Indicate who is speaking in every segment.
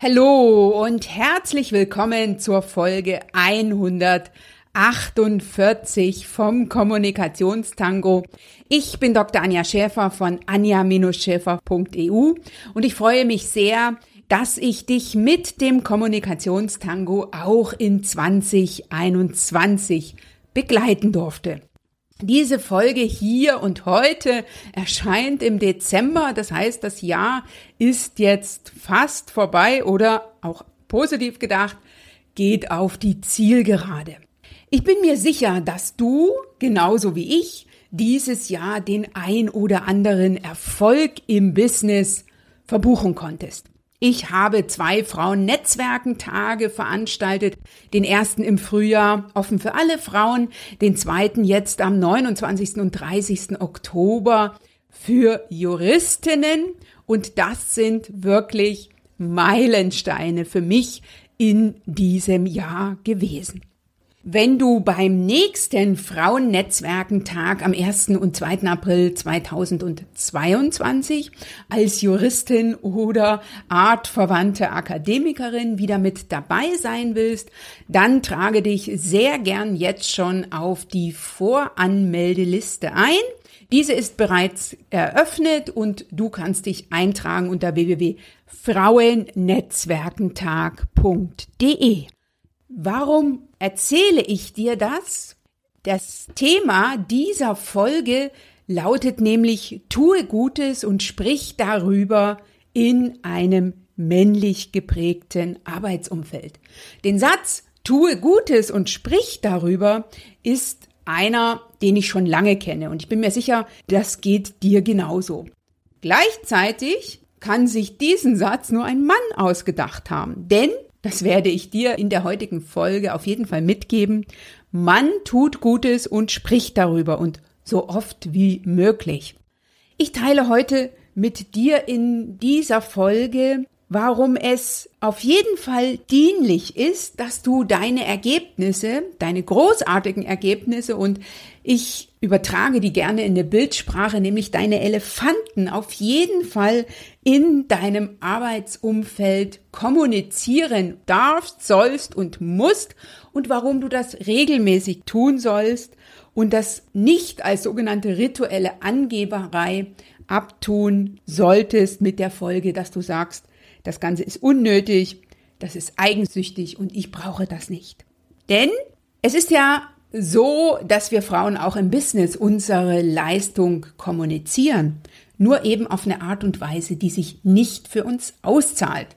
Speaker 1: Hallo und herzlich willkommen zur Folge 148 vom Kommunikationstango. Ich bin Dr. Anja Schäfer von anja-schäfer.eu und ich freue mich sehr, dass ich dich mit dem Kommunikationstango auch in 2021 begleiten durfte. Diese Folge hier und heute erscheint im Dezember. Das heißt, das Jahr ist jetzt fast vorbei oder auch positiv gedacht, geht auf die Zielgerade. Ich bin mir sicher, dass du, genauso wie ich, dieses Jahr den ein oder anderen Erfolg im Business verbuchen konntest. Ich habe zwei Frauen-Netzwerken-Tage veranstaltet. Den ersten im Frühjahr offen für alle Frauen, den zweiten jetzt am 29. und 30. Oktober für Juristinnen. Und das sind wirklich Meilensteine für mich in diesem Jahr gewesen. Wenn du beim nächsten Frauennetzwerkentag am 1. und 2. April 2022 als Juristin oder artverwandte Akademikerin wieder mit dabei sein willst, dann trage dich sehr gern jetzt schon auf die Voranmeldeliste ein. Diese ist bereits eröffnet und du kannst dich eintragen unter www.frauennetzwerkentag.de. Warum erzähle ich dir das? Das Thema dieser Folge lautet nämlich, tue Gutes und sprich darüber in einem männlich geprägten Arbeitsumfeld. Den Satz, tue Gutes und sprich darüber ist einer, den ich schon lange kenne und ich bin mir sicher, das geht dir genauso. Gleichzeitig kann sich diesen Satz nur ein Mann ausgedacht haben, denn das werde ich dir in der heutigen Folge auf jeden Fall mitgeben. Man tut Gutes und spricht darüber und so oft wie möglich. Ich teile heute mit dir in dieser Folge warum es auf jeden Fall dienlich ist, dass du deine Ergebnisse, deine großartigen Ergebnisse und ich übertrage die gerne in der Bildsprache, nämlich deine Elefanten auf jeden Fall in deinem Arbeitsumfeld kommunizieren darfst, sollst und musst und warum du das regelmäßig tun sollst und das nicht als sogenannte rituelle Angeberei abtun solltest mit der Folge, dass du sagst, das Ganze ist unnötig, das ist eigensüchtig und ich brauche das nicht. Denn es ist ja so, dass wir Frauen auch im Business unsere Leistung kommunizieren, nur eben auf eine Art und Weise, die sich nicht für uns auszahlt.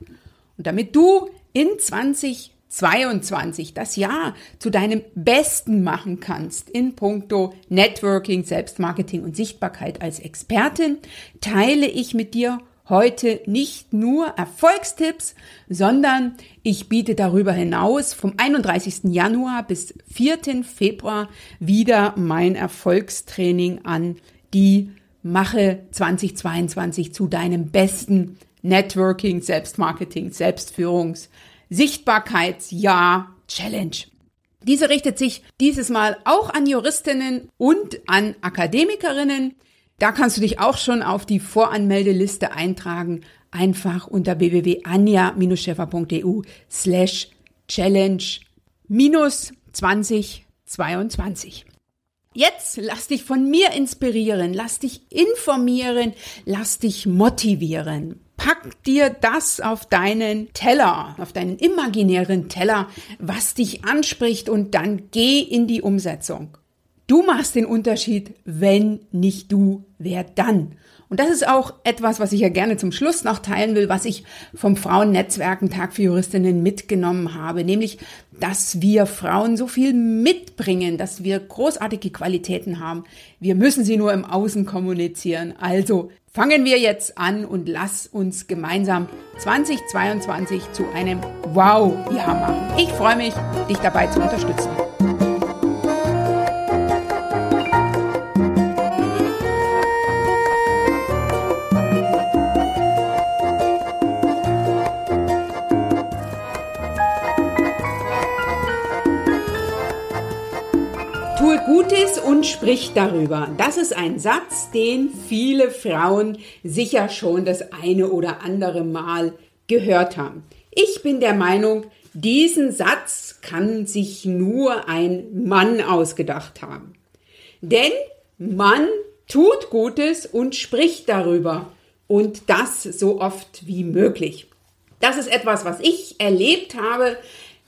Speaker 1: Und damit du in 2022 das Jahr zu deinem Besten machen kannst in puncto Networking, Selbstmarketing und Sichtbarkeit als Expertin, teile ich mit dir heute nicht nur Erfolgstipps, sondern ich biete darüber hinaus vom 31. Januar bis 4. Februar wieder mein Erfolgstraining an, die Mache 2022 zu deinem besten Networking, Selbstmarketing, Selbstführungs, Sichtbarkeitsjahr Challenge. Diese richtet sich dieses Mal auch an Juristinnen und an Akademikerinnen. Da kannst du dich auch schon auf die Voranmeldeliste eintragen. Einfach unter www.anja-scheffer.eu slash challenge minus 2022. Jetzt lass dich von mir inspirieren, lass dich informieren, lass dich motivieren. Pack dir das auf deinen Teller, auf deinen imaginären Teller, was dich anspricht und dann geh in die Umsetzung. Du machst den Unterschied, wenn nicht du, wer dann? Und das ist auch etwas, was ich ja gerne zum Schluss noch teilen will, was ich vom Frauennetzwerkentag für Juristinnen mitgenommen habe, nämlich, dass wir Frauen so viel mitbringen, dass wir großartige Qualitäten haben. Wir müssen sie nur im Außen kommunizieren. Also fangen wir jetzt an und lass uns gemeinsam 2022 zu einem Wow-Jahr machen. Ich freue mich, dich dabei zu unterstützen. Gutes und sprich darüber. Das ist ein Satz, den viele Frauen sicher schon das eine oder andere Mal gehört haben. Ich bin der Meinung, diesen Satz kann sich nur ein Mann ausgedacht haben. Denn Mann tut Gutes und spricht darüber und das so oft wie möglich. Das ist etwas, was ich erlebt habe.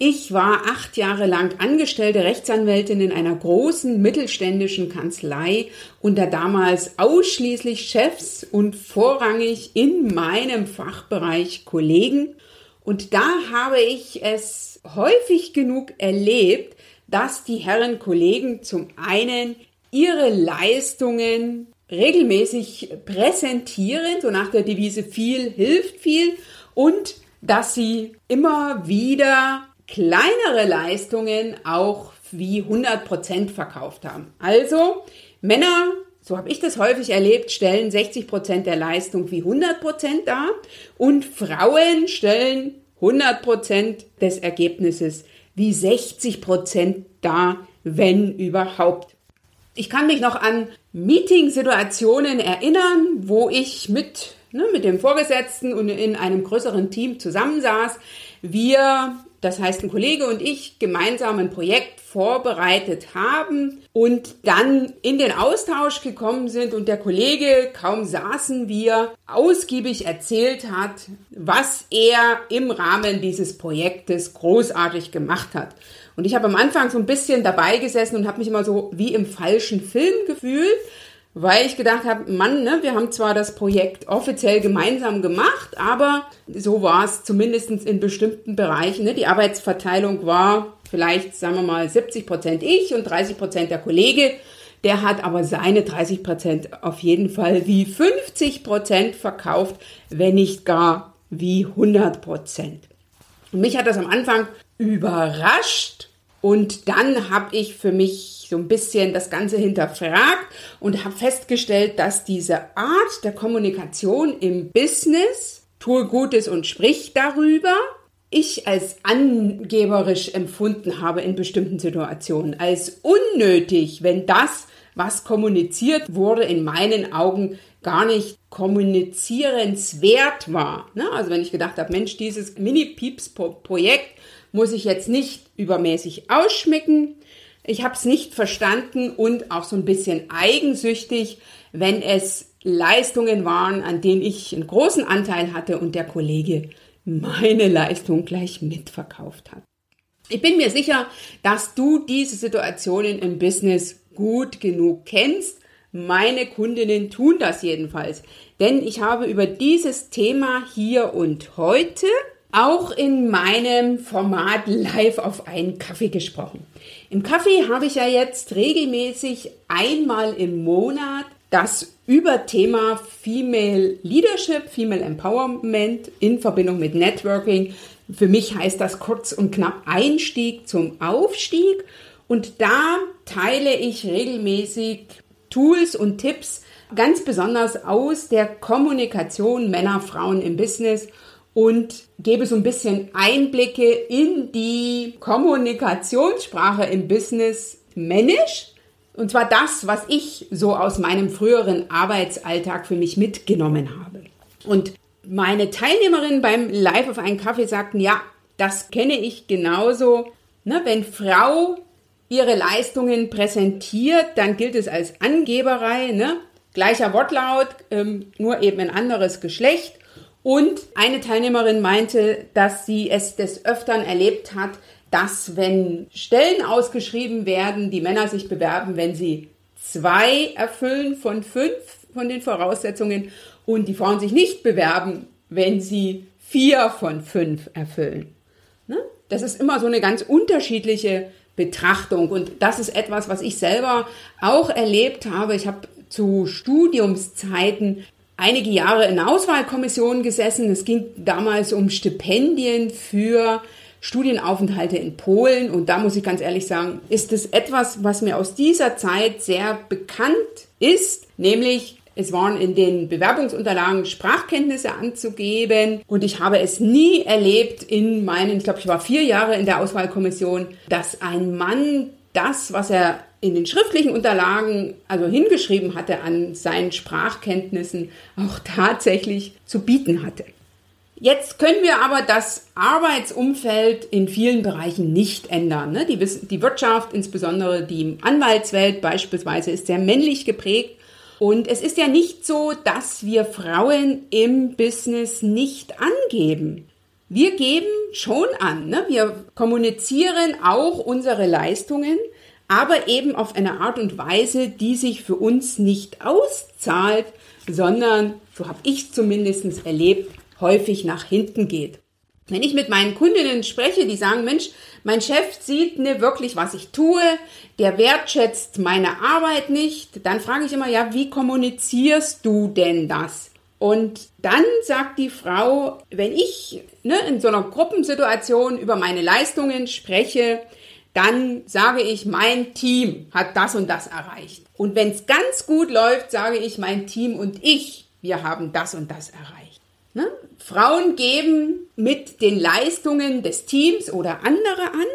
Speaker 1: Ich war acht Jahre lang angestellte Rechtsanwältin in einer großen mittelständischen Kanzlei unter damals ausschließlich Chefs und vorrangig in meinem Fachbereich Kollegen. Und da habe ich es häufig genug erlebt, dass die Herren Kollegen zum einen ihre Leistungen regelmäßig präsentieren, so nach der Devise viel hilft viel und dass sie immer wieder kleinere Leistungen auch wie 100% verkauft haben. Also Männer, so habe ich das häufig erlebt, stellen 60% der Leistung wie 100% dar und Frauen stellen 100% des Ergebnisses wie 60% dar, wenn überhaupt. Ich kann mich noch an Meeting-Situationen erinnern, wo ich mit, ne, mit dem Vorgesetzten und in einem größeren Team zusammensaß. Wir, das heißt ein Kollege und ich, gemeinsam ein Projekt vorbereitet haben und dann in den Austausch gekommen sind und der Kollege, kaum saßen wir, ausgiebig erzählt hat, was er im Rahmen dieses Projektes großartig gemacht hat. Und ich habe am Anfang so ein bisschen dabei gesessen und habe mich immer so wie im falschen Film gefühlt, weil ich gedacht habe, Mann, ne, wir haben zwar das Projekt offiziell gemeinsam gemacht, aber so war es zumindest in bestimmten Bereichen. Ne? Die Arbeitsverteilung war vielleicht, sagen wir mal, 70 Prozent ich und 30 Prozent der Kollege. Der hat aber seine 30 Prozent auf jeden Fall wie 50 Prozent verkauft, wenn nicht gar wie 100 Prozent. Mich hat das am Anfang überrascht und dann habe ich für mich so ein bisschen das Ganze hinterfragt und habe festgestellt, dass diese Art der Kommunikation im Business, tue Gutes und sprich darüber, ich als angeberisch empfunden habe in bestimmten Situationen, als unnötig, wenn das, was kommuniziert wurde, in meinen Augen gar nicht kommunizierenswert war. Ne? Also wenn ich gedacht habe, Mensch, dieses Mini-Pieps-Projekt muss ich jetzt nicht übermäßig ausschmücken. Ich habe es nicht verstanden und auch so ein bisschen eigensüchtig, wenn es Leistungen waren, an denen ich einen großen Anteil hatte und der Kollege meine Leistung gleich mitverkauft hat. Ich bin mir sicher, dass du diese Situationen im Business gut genug kennst. Meine Kundinnen tun das jedenfalls, denn ich habe über dieses Thema hier und heute auch in meinem Format live auf einen Kaffee gesprochen. Im Kaffee habe ich ja jetzt regelmäßig einmal im Monat das Überthema Female Leadership, Female Empowerment in Verbindung mit Networking. Für mich heißt das kurz und knapp Einstieg zum Aufstieg. Und da teile ich regelmäßig Tools und Tipps, ganz besonders aus der Kommunikation Männer, Frauen im Business und gebe so ein bisschen Einblicke in die Kommunikationssprache im Business Männisch und zwar das, was ich so aus meinem früheren Arbeitsalltag für mich mitgenommen habe. Und meine Teilnehmerinnen beim Live auf einen Kaffee sagten, ja, das kenne ich genauso. Ne, wenn Frau ihre Leistungen präsentiert, dann gilt es als Angeberei. Ne? Gleicher Wortlaut, ähm, nur eben ein anderes Geschlecht. Und eine Teilnehmerin meinte, dass sie es des Öfteren erlebt hat, dass wenn Stellen ausgeschrieben werden, die Männer sich bewerben, wenn sie zwei erfüllen von fünf von den Voraussetzungen und die Frauen sich nicht bewerben, wenn sie vier von fünf erfüllen. Ne? Das ist immer so eine ganz unterschiedliche Betrachtung und das ist etwas, was ich selber auch erlebt habe. Ich habe zu Studiumszeiten einige Jahre in Auswahlkommissionen gesessen. Es ging damals um Stipendien für Studienaufenthalte in Polen. Und da muss ich ganz ehrlich sagen, ist es etwas, was mir aus dieser Zeit sehr bekannt ist, nämlich es waren in den Bewerbungsunterlagen Sprachkenntnisse anzugeben und ich habe es nie erlebt in meinen, ich glaube, ich war vier Jahre in der Auswahlkommission, dass ein Mann das, was er in den schriftlichen Unterlagen also hingeschrieben hatte an seinen Sprachkenntnissen, auch tatsächlich zu bieten hatte. Jetzt können wir aber das Arbeitsumfeld in vielen Bereichen nicht ändern. Ne? Die, die Wirtschaft, insbesondere die Anwaltswelt beispielsweise, ist sehr männlich geprägt. Und es ist ja nicht so, dass wir Frauen im Business nicht angeben. Wir geben schon an. Ne? Wir kommunizieren auch unsere Leistungen, aber eben auf eine Art und Weise, die sich für uns nicht auszahlt, sondern, so habe ich zumindest erlebt, häufig nach hinten geht. Wenn ich mit meinen Kundinnen spreche, die sagen, Mensch, mein Chef sieht nicht wirklich, was ich tue, der wertschätzt meine Arbeit nicht, dann frage ich immer, ja, wie kommunizierst du denn das? Und dann sagt die Frau, wenn ich ne, in so einer Gruppensituation über meine Leistungen spreche, dann sage ich, mein Team hat das und das erreicht. Und wenn es ganz gut läuft, sage ich, mein Team und ich, wir haben das und das erreicht. Ne? Frauen geben mit den Leistungen des Teams oder anderer an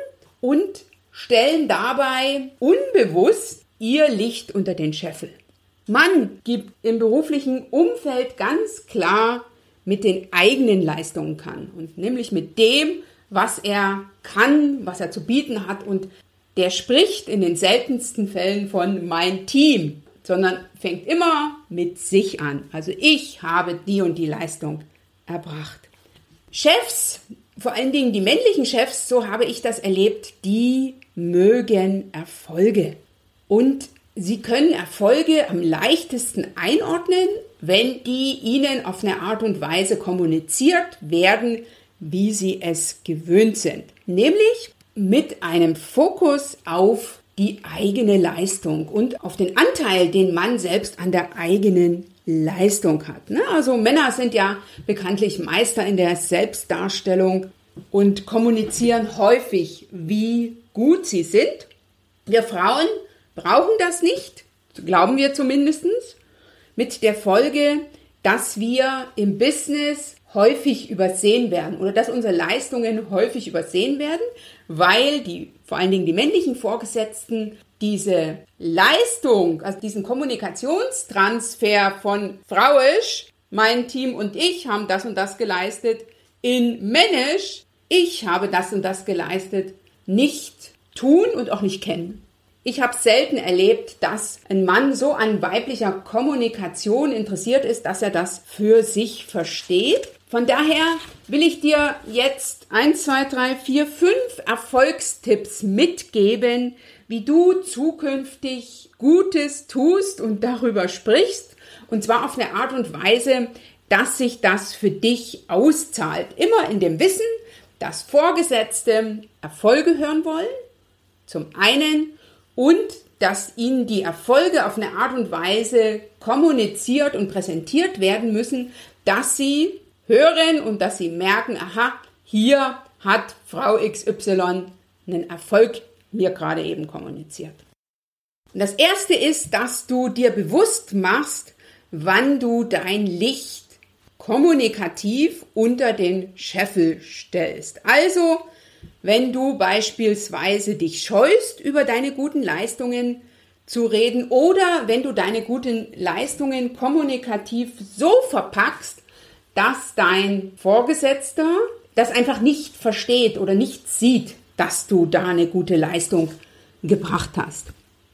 Speaker 1: und stellen dabei unbewusst ihr Licht unter den Scheffel. Mann gibt im beruflichen Umfeld ganz klar mit den eigenen Leistungen kann und nämlich mit dem, was er kann, was er zu bieten hat und der spricht in den seltensten Fällen von mein Team, sondern fängt immer mit sich an. Also ich habe die und die Leistung erbracht. Chefs, vor allen Dingen die männlichen Chefs, so habe ich das erlebt, die mögen Erfolge. Und sie können Erfolge am leichtesten einordnen, wenn die ihnen auf eine Art und Weise kommuniziert werden, wie sie es gewöhnt sind. Nämlich mit einem Fokus auf die eigene Leistung und auf den Anteil, den man selbst an der eigenen Leistung hat. Ne? Also Männer sind ja bekanntlich Meister in der Selbstdarstellung und kommunizieren häufig, wie gut sie sind. Wir Frauen brauchen das nicht, glauben wir zumindest, mit der Folge, dass wir im Business häufig übersehen werden oder dass unsere Leistungen häufig übersehen werden, weil die, vor allen Dingen die männlichen Vorgesetzten, diese Leistung, also diesen Kommunikationstransfer von Frauisch, mein Team und ich haben das und das geleistet, in Männisch, ich habe das und das geleistet, nicht tun und auch nicht kennen. Ich habe selten erlebt, dass ein Mann so an weiblicher Kommunikation interessiert ist, dass er das für sich versteht von daher will ich dir jetzt 1, 2, 3, 4, 5 Erfolgstipps mitgeben, wie du zukünftig Gutes tust und darüber sprichst. Und zwar auf eine Art und Weise, dass sich das für dich auszahlt. Immer in dem Wissen, dass Vorgesetzte Erfolge hören wollen. Zum einen und dass ihnen die Erfolge auf eine Art und Weise kommuniziert und präsentiert werden müssen, dass sie hören und dass sie merken, aha, hier hat Frau XY einen Erfolg mir gerade eben kommuniziert. Und das erste ist, dass du dir bewusst machst, wann du dein Licht kommunikativ unter den Scheffel stellst. Also, wenn du beispielsweise dich scheust, über deine guten Leistungen zu reden oder wenn du deine guten Leistungen kommunikativ so verpackst, dass dein Vorgesetzter das einfach nicht versteht oder nicht sieht, dass du da eine gute Leistung gebracht hast.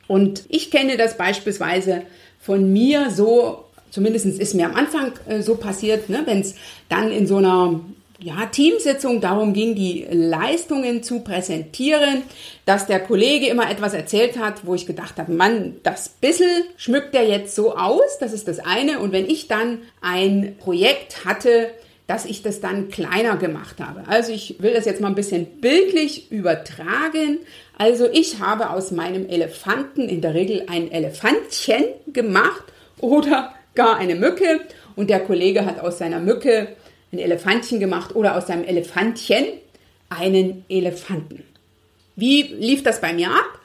Speaker 1: Und ich kenne das beispielsweise von mir so, zumindest ist mir am Anfang äh, so passiert, ne, wenn es dann in so einer ja, Teamsitzung darum ging, die Leistungen zu präsentieren, dass der Kollege immer etwas erzählt hat, wo ich gedacht habe, Mann, das bissel schmückt er jetzt so aus, das ist das eine. Und wenn ich dann ein Projekt hatte, dass ich das dann kleiner gemacht habe. Also ich will das jetzt mal ein bisschen bildlich übertragen. Also ich habe aus meinem Elefanten in der Regel ein Elefantchen gemacht oder gar eine Mücke und der Kollege hat aus seiner Mücke ein Elefantchen gemacht oder aus seinem Elefantchen einen Elefanten. Wie lief das bei mir ab?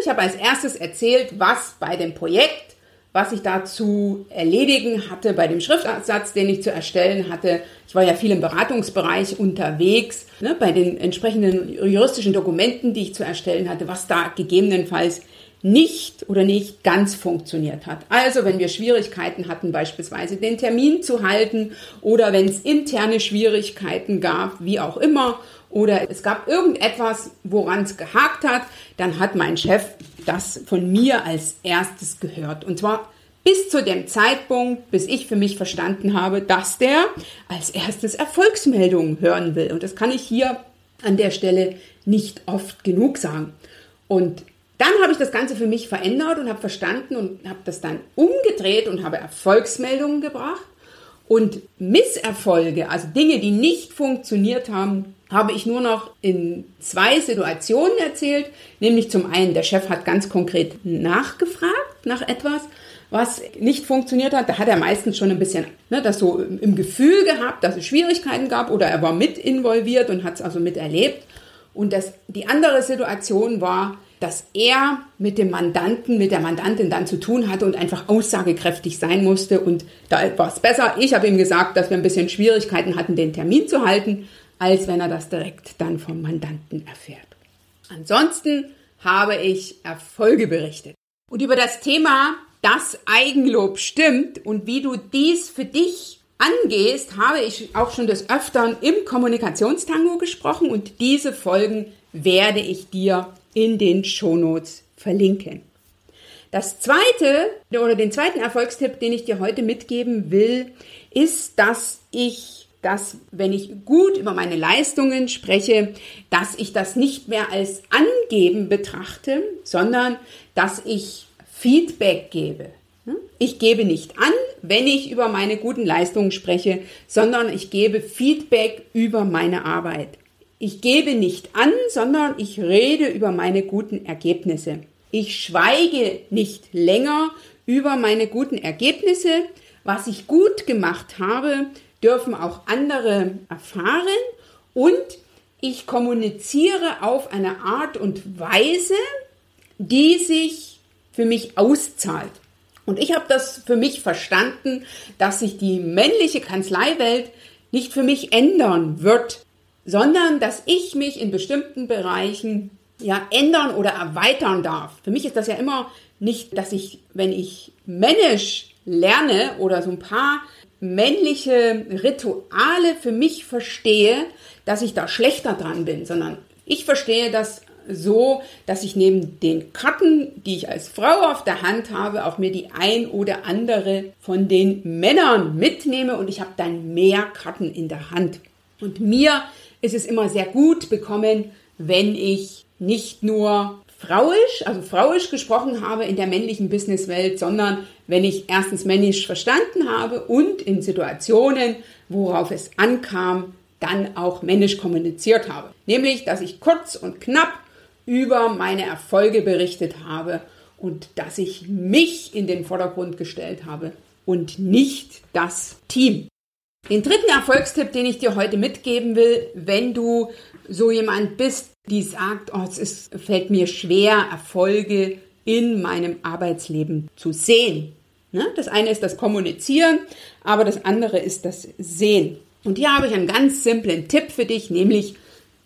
Speaker 1: Ich habe als erstes erzählt, was bei dem Projekt, was ich da zu erledigen hatte, bei dem Schriftabsatz, den ich zu erstellen hatte. Ich war ja viel im Beratungsbereich unterwegs, ne, bei den entsprechenden juristischen Dokumenten, die ich zu erstellen hatte, was da gegebenenfalls nicht oder nicht ganz funktioniert hat. Also wenn wir Schwierigkeiten hatten, beispielsweise den Termin zu halten oder wenn es interne Schwierigkeiten gab, wie auch immer, oder es gab irgendetwas, woran es gehakt hat, dann hat mein Chef das von mir als erstes gehört. Und zwar bis zu dem Zeitpunkt, bis ich für mich verstanden habe, dass der als erstes Erfolgsmeldungen hören will. Und das kann ich hier an der Stelle nicht oft genug sagen. Und dann habe ich das Ganze für mich verändert und habe verstanden und habe das dann umgedreht und habe Erfolgsmeldungen gebracht. Und Misserfolge, also Dinge, die nicht funktioniert haben, habe ich nur noch in zwei Situationen erzählt. Nämlich zum einen, der Chef hat ganz konkret nachgefragt nach etwas, was nicht funktioniert hat. Da hat er meistens schon ein bisschen ne, das so im Gefühl gehabt, dass es Schwierigkeiten gab oder er war mit involviert und hat es also miterlebt. Und das, die andere Situation war, dass er mit dem Mandanten, mit der Mandantin dann zu tun hatte und einfach aussagekräftig sein musste. Und da war es besser. Ich habe ihm gesagt, dass wir ein bisschen Schwierigkeiten hatten, den Termin zu halten, als wenn er das direkt dann vom Mandanten erfährt. Ansonsten habe ich Erfolge berichtet. Und über das Thema, dass Eigenlob stimmt und wie du dies für dich angehst, habe ich auch schon des Öfteren im Kommunikationstango gesprochen und diese Folgen werde ich dir in den Shownotes verlinken. Das zweite oder den zweiten Erfolgstipp, den ich dir heute mitgeben will, ist, dass ich dass wenn ich gut über meine Leistungen spreche, dass ich das nicht mehr als Angeben betrachte, sondern dass ich Feedback gebe. Ich gebe nicht an, wenn ich über meine guten Leistungen spreche, sondern ich gebe Feedback über meine Arbeit. Ich gebe nicht an, sondern ich rede über meine guten Ergebnisse. Ich schweige nicht länger über meine guten Ergebnisse. Was ich gut gemacht habe, dürfen auch andere erfahren und ich kommuniziere auf eine Art und Weise, die sich für mich auszahlt. Und ich habe das für mich verstanden, dass sich die männliche Kanzleiwelt nicht für mich ändern wird, sondern dass ich mich in bestimmten Bereichen ja ändern oder erweitern darf. Für mich ist das ja immer nicht, dass ich, wenn ich männisch lerne oder so ein paar männliche Rituale für mich verstehe, dass ich da schlechter dran bin, sondern ich verstehe das so, dass ich neben den Karten, die ich als Frau auf der Hand habe, auch mir die ein oder andere von den Männern mitnehme und ich habe dann mehr Karten in der Hand. Und mir ist es immer sehr gut bekommen, wenn ich nicht nur frauisch, also frauisch gesprochen habe in der männlichen Businesswelt, sondern wenn ich erstens männisch verstanden habe und in Situationen, worauf es ankam, dann auch männisch kommuniziert habe. Nämlich, dass ich kurz und knapp über meine Erfolge berichtet habe und dass ich mich in den Vordergrund gestellt habe und nicht das Team. Den dritten Erfolgstipp, den ich dir heute mitgeben will, wenn du so jemand bist, die sagt, oh, es ist, fällt mir schwer, Erfolge in meinem Arbeitsleben zu sehen. Ne? Das eine ist das Kommunizieren, aber das andere ist das Sehen. Und hier habe ich einen ganz simplen Tipp für dich, nämlich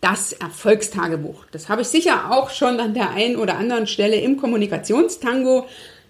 Speaker 1: das Erfolgstagebuch. Das habe ich sicher auch schon an der einen oder anderen Stelle im Kommunikationstango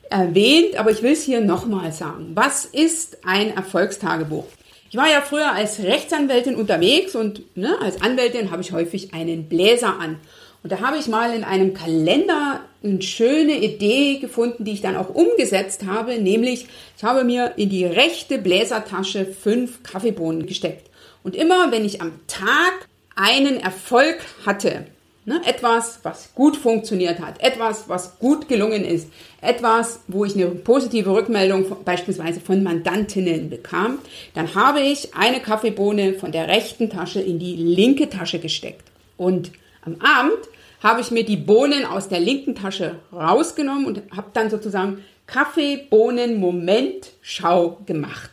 Speaker 1: erwähnt, aber ich will es hier nochmal sagen. Was ist ein Erfolgstagebuch? Ich war ja früher als Rechtsanwältin unterwegs und ne, als Anwältin habe ich häufig einen Bläser an. Und da habe ich mal in einem Kalender eine schöne Idee gefunden, die ich dann auch umgesetzt habe, nämlich ich habe mir in die rechte Bläsertasche fünf Kaffeebohnen gesteckt. Und immer wenn ich am Tag einen Erfolg hatte, Ne? Etwas, was gut funktioniert hat, etwas, was gut gelungen ist, etwas, wo ich eine positive Rückmeldung beispielsweise von Mandantinnen bekam, dann habe ich eine Kaffeebohne von der rechten Tasche in die linke Tasche gesteckt. Und am Abend habe ich mir die Bohnen aus der linken Tasche rausgenommen und habe dann sozusagen Kaffeebohnen-Moment-Schau gemacht.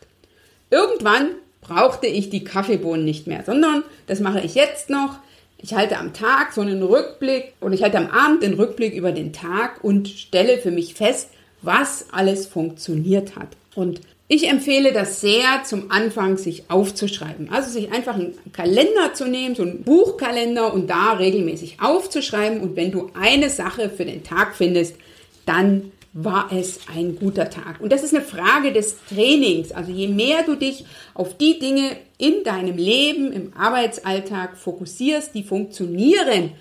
Speaker 1: Irgendwann brauchte ich die Kaffeebohnen nicht mehr, sondern das mache ich jetzt noch ich halte am Tag so einen Rückblick und ich halte am Abend den Rückblick über den Tag und stelle für mich fest, was alles funktioniert hat. Und ich empfehle das sehr zum Anfang, sich aufzuschreiben. Also sich einfach einen Kalender zu nehmen, so einen Buchkalender und da regelmäßig aufzuschreiben. Und wenn du eine Sache für den Tag findest, dann war es ein guter Tag. Und das ist eine Frage des Trainings. Also je mehr du dich auf die Dinge in deinem Leben, im Arbeitsalltag fokussierst, die funktionieren,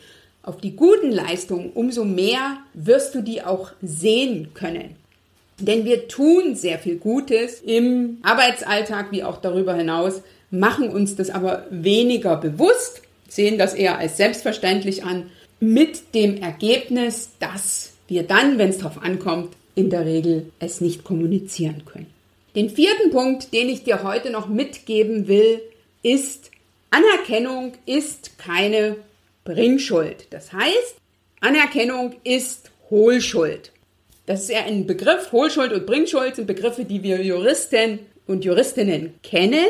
Speaker 1: auf die guten Leistungen, umso mehr wirst du die auch sehen können. Denn wir tun sehr viel Gutes im Arbeitsalltag wie auch darüber hinaus, machen uns das aber weniger bewusst, sehen das eher als selbstverständlich an, mit dem Ergebnis, dass wir dann, wenn es darauf ankommt, in der Regel es nicht kommunizieren können. Den vierten Punkt, den ich dir heute noch mitgeben will, ist, Anerkennung ist keine Bringschuld. Das heißt, Anerkennung ist Hohlschuld. Das ist ja ein Begriff. Hohlschuld und Bringschuld sind Begriffe, die wir Juristen und Juristinnen kennen.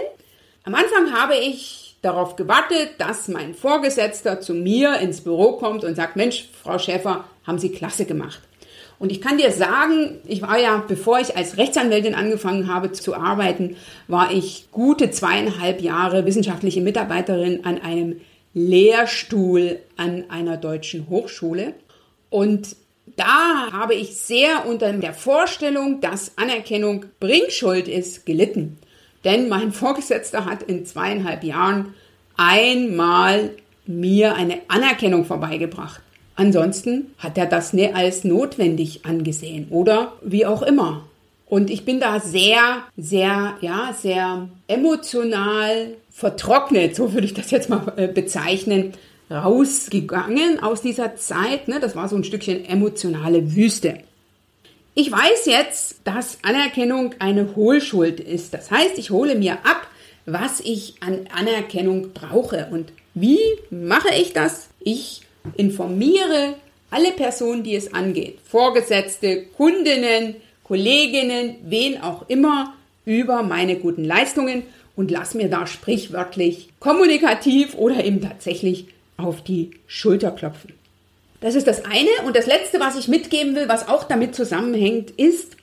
Speaker 1: Am Anfang habe ich darauf gewartet, dass mein Vorgesetzter zu mir ins Büro kommt und sagt, Mensch, Frau Schäfer, haben Sie klasse gemacht. Und ich kann dir sagen, ich war ja, bevor ich als Rechtsanwältin angefangen habe zu arbeiten, war ich gute zweieinhalb Jahre wissenschaftliche Mitarbeiterin an einem Lehrstuhl an einer deutschen Hochschule. Und da habe ich sehr unter der Vorstellung, dass Anerkennung Bringschuld ist, gelitten. Denn mein Vorgesetzter hat in zweieinhalb Jahren einmal mir eine Anerkennung vorbeigebracht. Ansonsten hat er das nicht als notwendig angesehen oder wie auch immer. Und ich bin da sehr, sehr, ja, sehr emotional vertrocknet, so würde ich das jetzt mal äh, bezeichnen, rausgegangen aus dieser Zeit. Ne? Das war so ein Stückchen emotionale Wüste. Ich weiß jetzt, dass Anerkennung eine Hohlschuld ist. Das heißt, ich hole mir ab, was ich an Anerkennung brauche. Und wie mache ich das? Ich informiere alle Personen, die es angeht, Vorgesetzte, Kundinnen, Kolleginnen, wen auch immer, über meine guten Leistungen und lass mir da sprichwörtlich kommunikativ oder eben tatsächlich auf die Schulter klopfen. Das ist das eine. Und das letzte, was ich mitgeben will, was auch damit zusammenhängt, ist,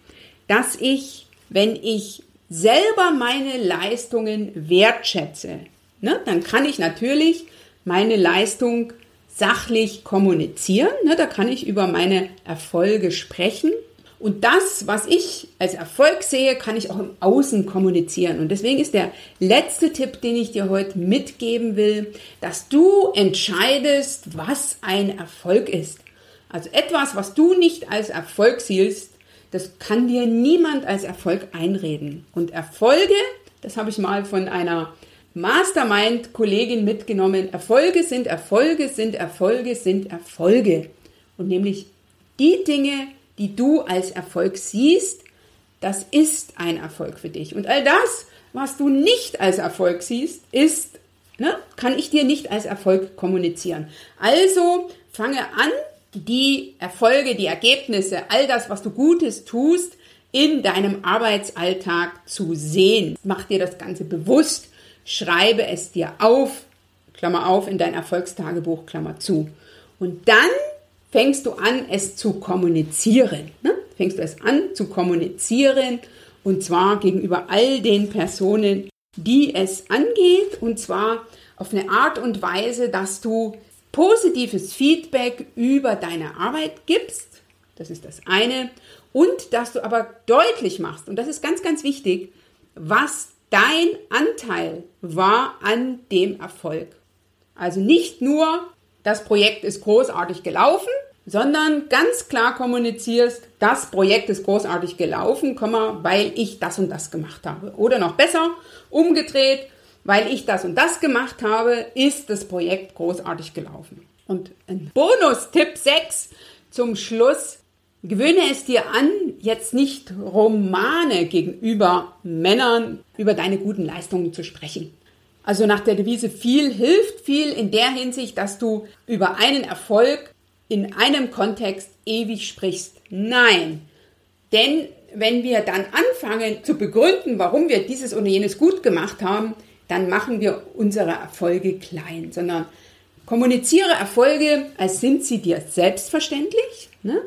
Speaker 1: dass ich, wenn ich selber meine Leistungen wertschätze, ne, dann kann ich natürlich meine Leistung sachlich kommunizieren. Ne, da kann ich über meine Erfolge sprechen. Und das, was ich als Erfolg sehe, kann ich auch im Außen kommunizieren. Und deswegen ist der letzte Tipp, den ich dir heute mitgeben will, dass du entscheidest, was ein Erfolg ist. Also etwas, was du nicht als Erfolg siehst, das kann dir niemand als Erfolg einreden. Und Erfolge, das habe ich mal von einer Mastermind-Kollegin mitgenommen. Erfolge sind Erfolge, sind Erfolge, sind Erfolge. Und nämlich die Dinge, die du als Erfolg siehst, das ist ein Erfolg für dich. Und all das, was du nicht als Erfolg siehst, ist, ne, kann ich dir nicht als Erfolg kommunizieren. Also fange an, die Erfolge, die Ergebnisse, all das, was du Gutes tust, in deinem Arbeitsalltag zu sehen. Mach dir das Ganze bewusst schreibe es dir auf, Klammer auf, in dein Erfolgstagebuch, Klammer zu. Und dann fängst du an, es zu kommunizieren. Ne? Fängst du es an zu kommunizieren und zwar gegenüber all den Personen, die es angeht und zwar auf eine Art und Weise, dass du positives Feedback über deine Arbeit gibst. Das ist das eine. Und dass du aber deutlich machst, und das ist ganz, ganz wichtig, was dein Anteil war an dem Erfolg. Also nicht nur, das Projekt ist großartig gelaufen, sondern ganz klar kommunizierst, das Projekt ist großartig gelaufen, weil ich das und das gemacht habe. Oder noch besser, umgedreht, weil ich das und das gemacht habe, ist das Projekt großartig gelaufen. Und ein Bonus-Tipp 6 zum Schluss. Gewöhne es dir an, jetzt nicht Romane gegenüber Männern über deine guten Leistungen zu sprechen. Also nach der Devise viel hilft viel in der Hinsicht, dass du über einen Erfolg in einem Kontext ewig sprichst. Nein. Denn wenn wir dann anfangen zu begründen, warum wir dieses oder jenes gut gemacht haben, dann machen wir unsere Erfolge klein, sondern kommuniziere Erfolge, als sind sie dir selbstverständlich. Ne?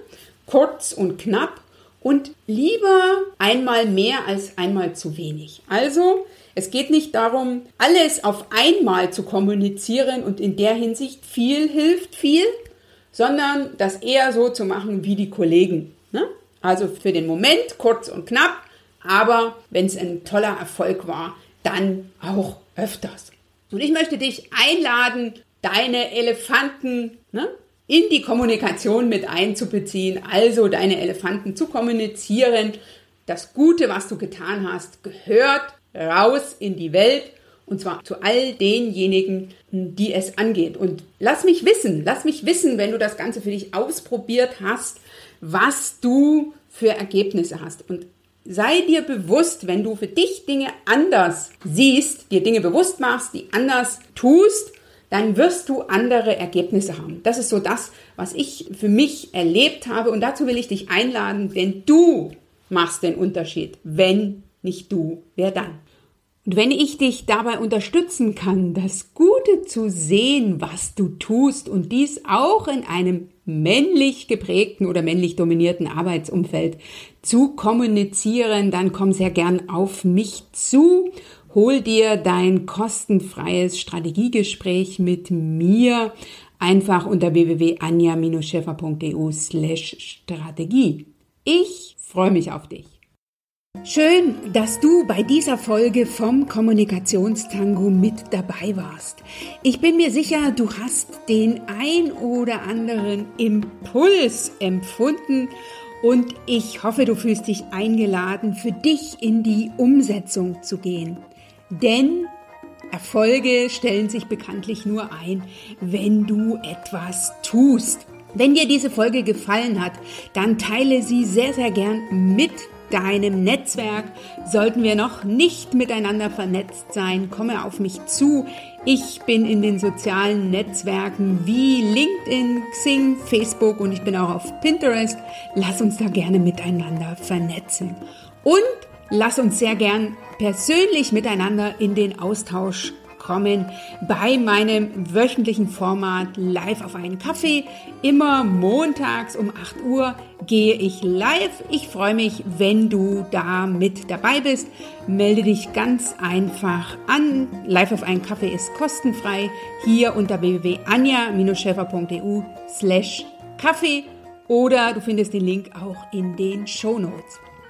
Speaker 1: Kurz und knapp und lieber einmal mehr als einmal zu wenig. Also, es geht nicht darum, alles auf einmal zu kommunizieren und in der Hinsicht viel hilft viel, sondern das eher so zu machen wie die Kollegen. Ne? Also für den Moment kurz und knapp, aber wenn es ein toller Erfolg war, dann auch öfters. Und ich möchte dich einladen, deine Elefanten ne, in die Kommunikation mit einzubeziehen, also deine Elefanten zu kommunizieren. Das Gute, was du getan hast, gehört raus in die Welt und zwar zu all denjenigen, die es angeht. Und lass mich wissen, lass mich wissen, wenn du das Ganze für dich ausprobiert hast, was du für Ergebnisse hast. Und sei dir bewusst, wenn du für dich Dinge anders siehst, dir Dinge bewusst machst, die anders tust, dann wirst du andere Ergebnisse haben. Das ist so das, was ich für mich erlebt habe. Und dazu will ich dich einladen, denn du machst den Unterschied. Wenn nicht du, wer dann? Und wenn ich dich dabei unterstützen kann, das Gute zu sehen, was du tust und dies auch in einem männlich geprägten oder männlich dominierten Arbeitsumfeld zu kommunizieren, dann komm sehr gern auf mich zu. Hol dir dein kostenfreies Strategiegespräch mit mir einfach unter www.anja-scheffer.eu slash Strategie. Ich freue mich auf dich. Schön, dass du bei dieser Folge vom Kommunikationstango mit dabei warst. Ich bin mir sicher, du hast den ein oder anderen Impuls empfunden und ich hoffe, du fühlst dich eingeladen, für dich in die Umsetzung zu gehen. Denn Erfolge stellen sich bekanntlich nur ein, wenn du etwas tust. Wenn dir diese Folge gefallen hat, dann teile sie sehr, sehr gern mit deinem Netzwerk. Sollten wir noch nicht miteinander vernetzt sein, komme auf mich zu. Ich bin in den sozialen Netzwerken wie LinkedIn, Xing, Facebook und ich bin auch auf Pinterest. Lass uns da gerne miteinander vernetzen. Und lass uns sehr gern persönlich miteinander in den Austausch willkommen bei meinem wöchentlichen Format Live auf einen Kaffee. Immer montags um 8 Uhr gehe ich live. Ich freue mich, wenn du da mit dabei bist. Melde dich ganz einfach an. Live auf einen Kaffee ist kostenfrei. Hier unter www.anja-schäfer.eu slash Kaffee oder du findest den Link auch in den Show Notes.